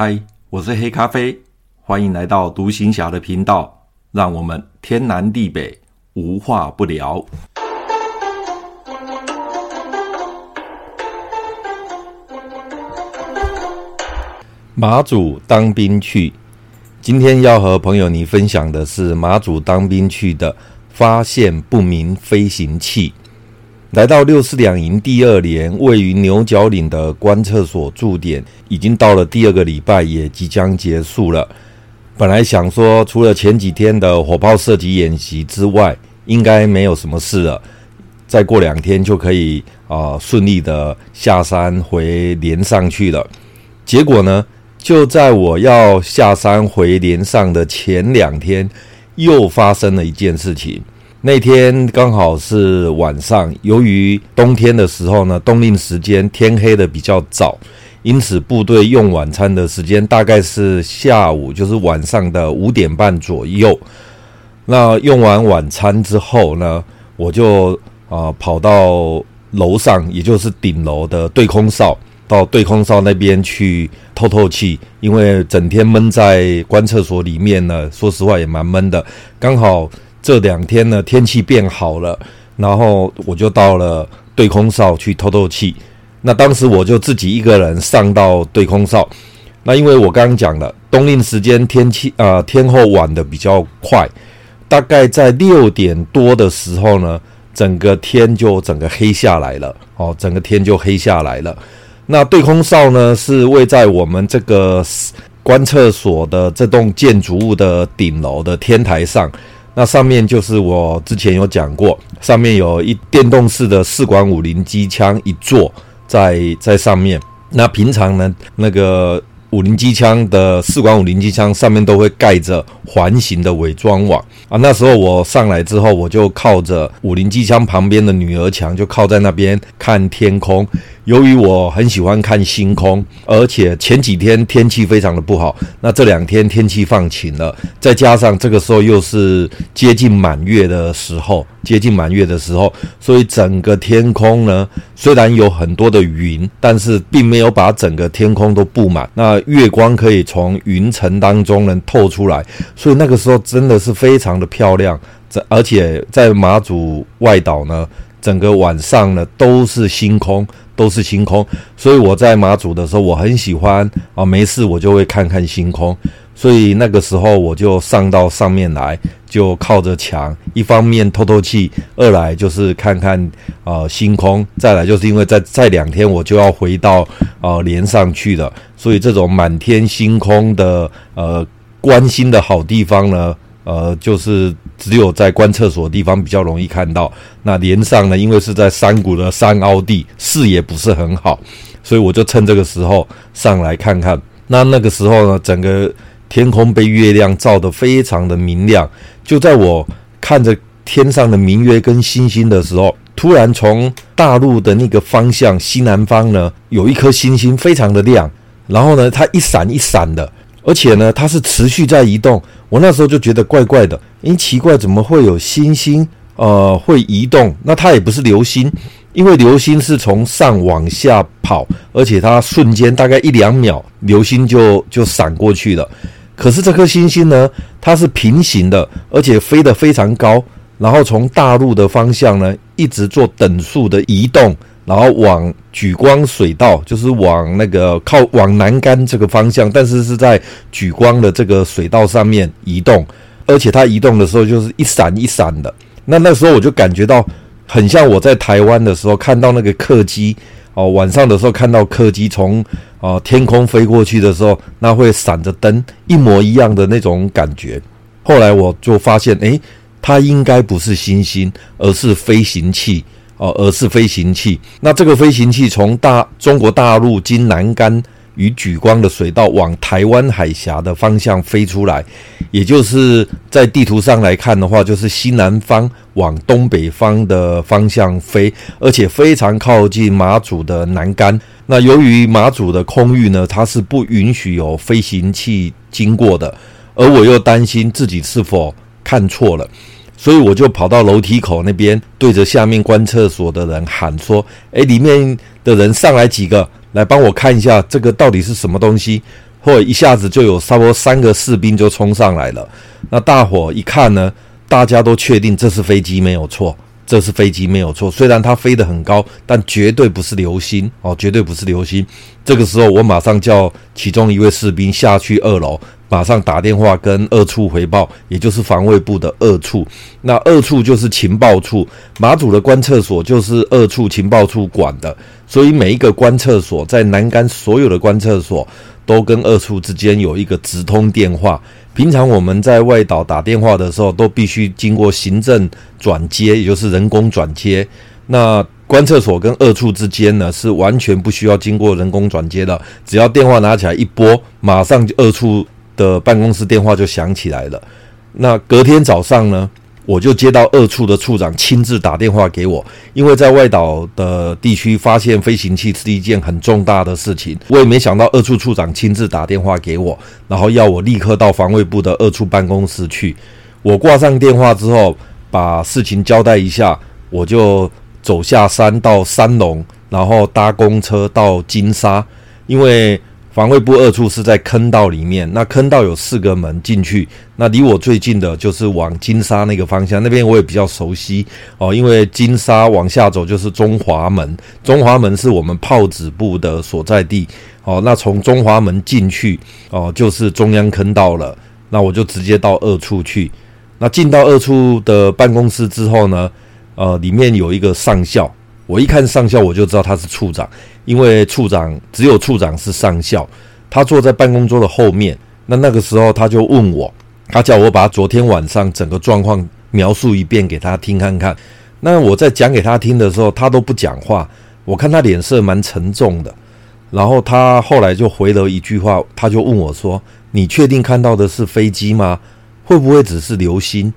嗨，我是黑咖啡，欢迎来到独行侠的频道，让我们天南地北无话不聊。马祖当兵去，今天要和朋友你分享的是马祖当兵去的发现不明飞行器。来到六四两营第二连，位于牛角岭的观测所驻点，已经到了第二个礼拜，也即将结束了。本来想说，除了前几天的火炮射击演习之外，应该没有什么事了。再过两天就可以啊、顺利的下山回连上去了。结果呢，就在我要下山回连上的前两天，又发生了一件事情。那天刚好是晚上，由于冬天的时候呢，冬令时间天黑的比较早，因此部队用晚餐的时间大概是下午，就是晚上的五点半左右。那用完晚餐之后呢，我就啊、跑到楼上，也就是顶楼的对空哨，到对空哨那边去透透气，因为整天闷在观测所里面呢，说实话也蛮闷的，刚好。这两天呢，天气变好了，然后我就到了对空哨去透透气。那当时我就自己一个人上到对空哨。那因为我刚刚讲了，冬令时间天气啊、天候晚的比较快，大概在六点多的时候呢，整个天就整个黑下来了。哦，整个天就黑下来了。那对空哨呢，是位在我们这个观测所的这栋建筑物的顶楼的天台上。那上面就是我之前有讲过，上面有一电动式的四管五零机枪一座在在上面。那平常呢，那个五零机枪的四管五零机枪上面都会盖着环形的伪装网啊。那时候我上来之后，我就靠着五零机枪旁边的女儿墙，就靠在那边看天空。由于我很喜欢看星空，而且前几天天气非常的不好，那这两天天气放晴了，再加上这个时候又是接近满月的时候，接近满月的时候，所以整个天空呢，虽然有很多的云，但是并没有把整个天空都布满，那月光可以从云层当中能透出来，所以那个时候真的是非常的漂亮。这而且在马祖外岛呢，整个晚上呢都是星空。都是星空，所以我在马祖的时候，我很喜欢啊，没事我就会看看星空。所以那个时候我就上到上面来，就靠着墙，一方面透透气，二来就是看看啊、呃、星空，再来就是因为在在两天我就要回到啊、呃、连上去了，所以这种满天星空的呃观星的好地方呢。呃，就是只有在观厕所的地方比较容易看到。那连上呢，因为是在山谷的山凹地，视野不是很好，所以我就趁这个时候上来看看。那那个时候呢，整个天空被月亮照得非常的明亮。就在我看着天上的明月跟星星的时候，突然从大陆的那个方向西南方呢，有一颗星星非常的亮，然后呢，它一闪一闪的。而且呢，它是持续在移动。我那时候就觉得怪怪的，因奇怪，怎么会有星星呃会移动？那它也不是流星，因为流星是从上往下跑，而且它瞬间大概一两秒，流星就就闪过去了。可是这颗星星呢，它是平行的，而且飞得非常高，然后从大陆的方向呢，一直做等速的移动。然后往莒光水道，就是往那个靠往南竿这个方向，但是是在莒光的这个水道上面移动，而且它移动的时候就是一闪一闪的。那那时候我就感觉到很像我在台湾的时候看到那个客机哦，晚上的时候看到客机从哦天空飞过去的时候，那会闪着灯，一模一样的那种感觉。后来我就发现，诶，它应该不是星星，而是飞行器。哦，而是飞行器。那这个飞行器从大中国大陆经南竿与莒光的水道往台湾海峡的方向飞出来，也就是在地图上来看的话，就是西南方往东北方的方向飞，而且非常靠近马祖的南竿。那由于马祖的空域呢，它是不允许有飞行器经过的，而我又担心自己是否看错了。所以我就跑到楼梯口那边，对着下面观厕所的人喊说：“诶，里面的人上来几个，来帮我看一下这个到底是什么东西。”或一下子就有差不多三个士兵就冲上来了。那大伙一看呢，大家都确定这是飞机没有错。这是飞机没有错，虽然它飞得很高，但绝对不是流星哦，绝对不是流星。这个时候，我马上叫其中一位士兵下去二楼，马上打电话跟二处回报，也就是防卫部的二处。那二处就是情报处，马祖的观测所就是二处情报处管的，所以每一个观测所在南竿所有的观测所都跟二处之间有一个直通电话。平常我们在外岛打电话的时候，都必须经过行政转接，也就是人工转接。那观测所跟二处之间呢，是完全不需要经过人工转接的，只要电话拿起来一拨，马上就二处的办公室电话就响起来了。那隔天早上呢，我就接到二处的处长亲自打电话给我，因为在外岛的地区发现飞行器是一件很重大的事情，我也没想到二处处长亲自打电话给我，然后要我立刻到防卫部的二处办公室去。我挂上电话之后，把事情交代一下，我就走下山到三龙，然后搭公车到金沙，因为。防卫部二处是在坑道里面，那坑道有四个门进去，那离我最近的就是往金沙那个方向，那边我也比较熟悉哦，因为金沙往下走就是中华门，中华门是我们炮子部的所在地哦，那从中华门进去哦就是中央坑道了，那我就直接到二处去，那进到二处的办公室之后呢，呃，里面有一个上校。我一看上校，我就知道他是处长，因为处长只有处长是上校，他坐在办公桌的后面。那那个时候他就问我，他叫我把昨天晚上整个状况描述一遍给他听看看。那我在讲给他听的时候，他都不讲话。我看他脸色蛮沉重的，然后他后来就回了一句话，他就问我说：“你确定看到的是飞机吗？会不会只是流星？”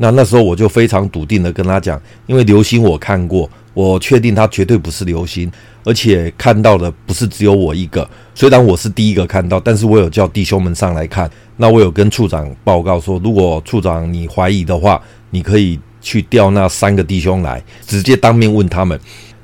那那时候我就非常笃定的跟他讲，因为流星我看过，我确定它绝对不是流星，而且看到的不是只有我一个。虽然我是第一个看到，但是我有叫弟兄们上来看。那我有跟处长报告说，如果处长你怀疑的话，你可以去调那三个弟兄来，直接当面问他们。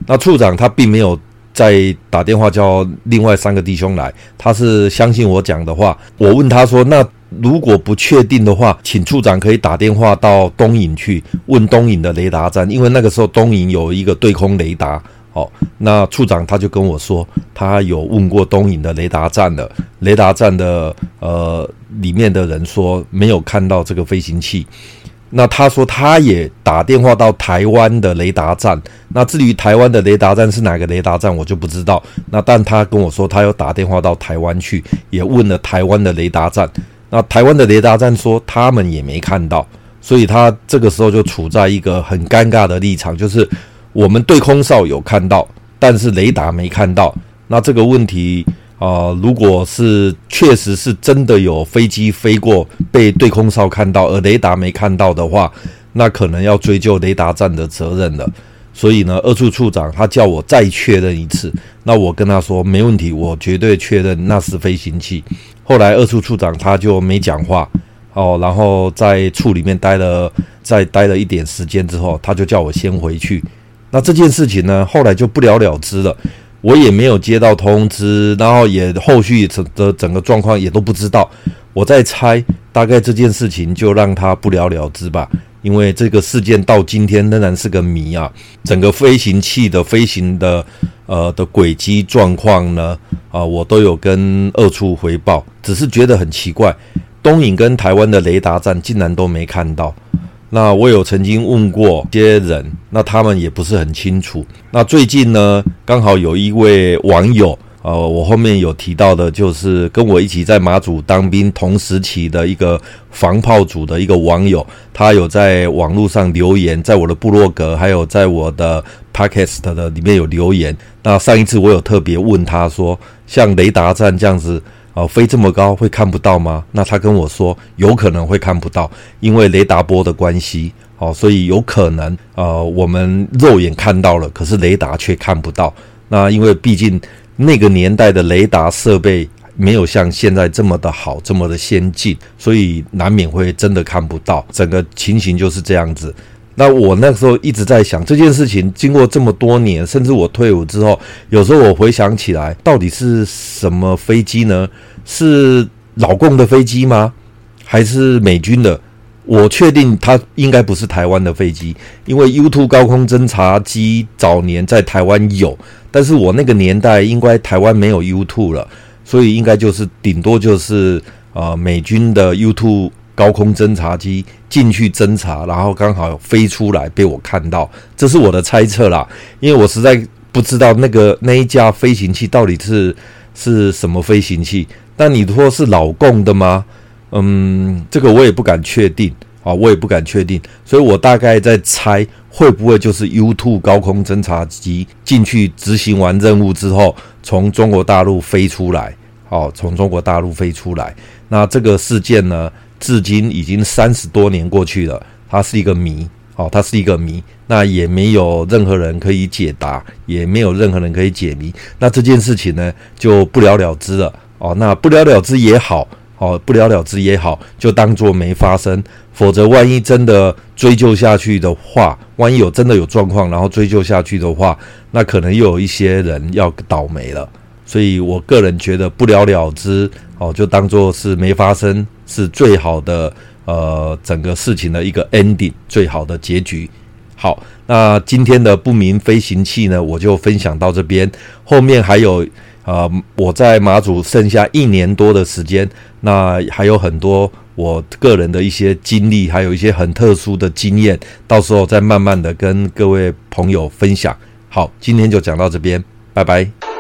那处长他并没有再打电话叫另外三个弟兄来，他是相信我讲的话。我问他说，那。如果不确定的话，请处长可以打电话到东引去问东引的雷达站，因为那个时候东引有一个对空雷达。哦，那处长他就跟我说，他有问过东引的雷达站的，雷达站的呃里面的人说没有看到这个飞行器。那他说他也打电话到台湾的雷达站，那至于台湾的雷达站是哪个雷达站，我就不知道。那但他跟我说，他有打电话到台湾去，也问了台湾的雷达站。那台湾的雷达站说他们也没看到，所以他这个时候就处在一个很尴尬的立场，就是我们对空哨有看到，但是雷达没看到。那这个问题啊、如果是确实是真的有飞机飞过被对空哨看到，而雷达没看到的话，那可能要追究雷达站的责任了。所以呢，二处处长他叫我再确认一次，那我跟他说没问题，我绝对确认那是飞行器。后来二处处长他就没讲话哦，然后在处里面待了再待了一点时间之后，他就叫我先回去。那这件事情呢，后来就不了了之了，我也没有接到通知，然后也后续整的整个状况也都不知道。我在猜，大概这件事情就让他不了了之吧，因为这个事件到今天仍然是个谜啊。整个飞行器的飞行的呃的轨迹状况呢？啊，我都有跟二处回报，只是觉得很奇怪，东引跟台湾的雷达站竟然都没看到。那我有曾经问过些人，那他们也不是很清楚。那最近呢，刚好有一位网友，呃，我后面有提到的，就是跟我一起在马祖当兵同时期的一个防炮组的一个网友，他有在网络上留言，在我的部落格，还有在我的 Podcast 的里面有留言。那上一次我有特别问他说，像雷达站这样子，哦，飞这么高会看不到吗？那他跟我说，有可能会看不到，因为雷达波的关系，哦，所以有可能，呃，我们肉眼看到了，可是雷达却看不到。那因为毕竟那个年代的雷达设备没有像现在这么的好，这么的先进，所以难免会真的看不到。整个情形就是这样子。那我那时候一直在想这件事情，经过这么多年，甚至我退伍之后，有时候我回想起来，到底是什么飞机呢？是老共的飞机吗？还是美军的？我确定它应该不是台湾的飞机，因为 U2 高空侦察机早年在台湾有，但是我那个年代应该台湾没有 U2 了，所以应该就是顶多就是呃美军的 U2 高空侦察机进去侦察，然后刚好飞出来被我看到，这是我的猜测啦，因为我实在不知道那个那一架飞行器到底是是什么飞行器，但你说是老共的吗？嗯，这个我也不敢确定啊，我也不敢确定，所以我大概在猜会不会就是 U2 高空侦察机进去执行完任务之后，从中国大陆飞出来，哦，从中国大陆飞出来。那这个事件呢，至今已经三十多年过去了，它是一个谜，哦，它是一个谜，那也没有任何人可以解答，也没有任何人可以解谜。那这件事情呢，就不了了之了，哦，那不了了之也好。哦，不了了之也好，就当做没发生。否则，万一真的追究下去的话，万一有真的有状况，然后追究下去的话，那可能又有一些人要倒霉了。所以我个人觉得不了了之，哦，就当做是没发生，是最好的呃整个事情的一个 ending，最好的结局。好，那今天的不明飞行器呢，我就分享到这边，后面还有。啊、呃，我在马祖剩下一年多的时间，那还有很多我个人的一些经历，还有一些很特殊的经验，到时候再慢慢的跟各位朋友分享。好，今天就讲到这边，拜拜。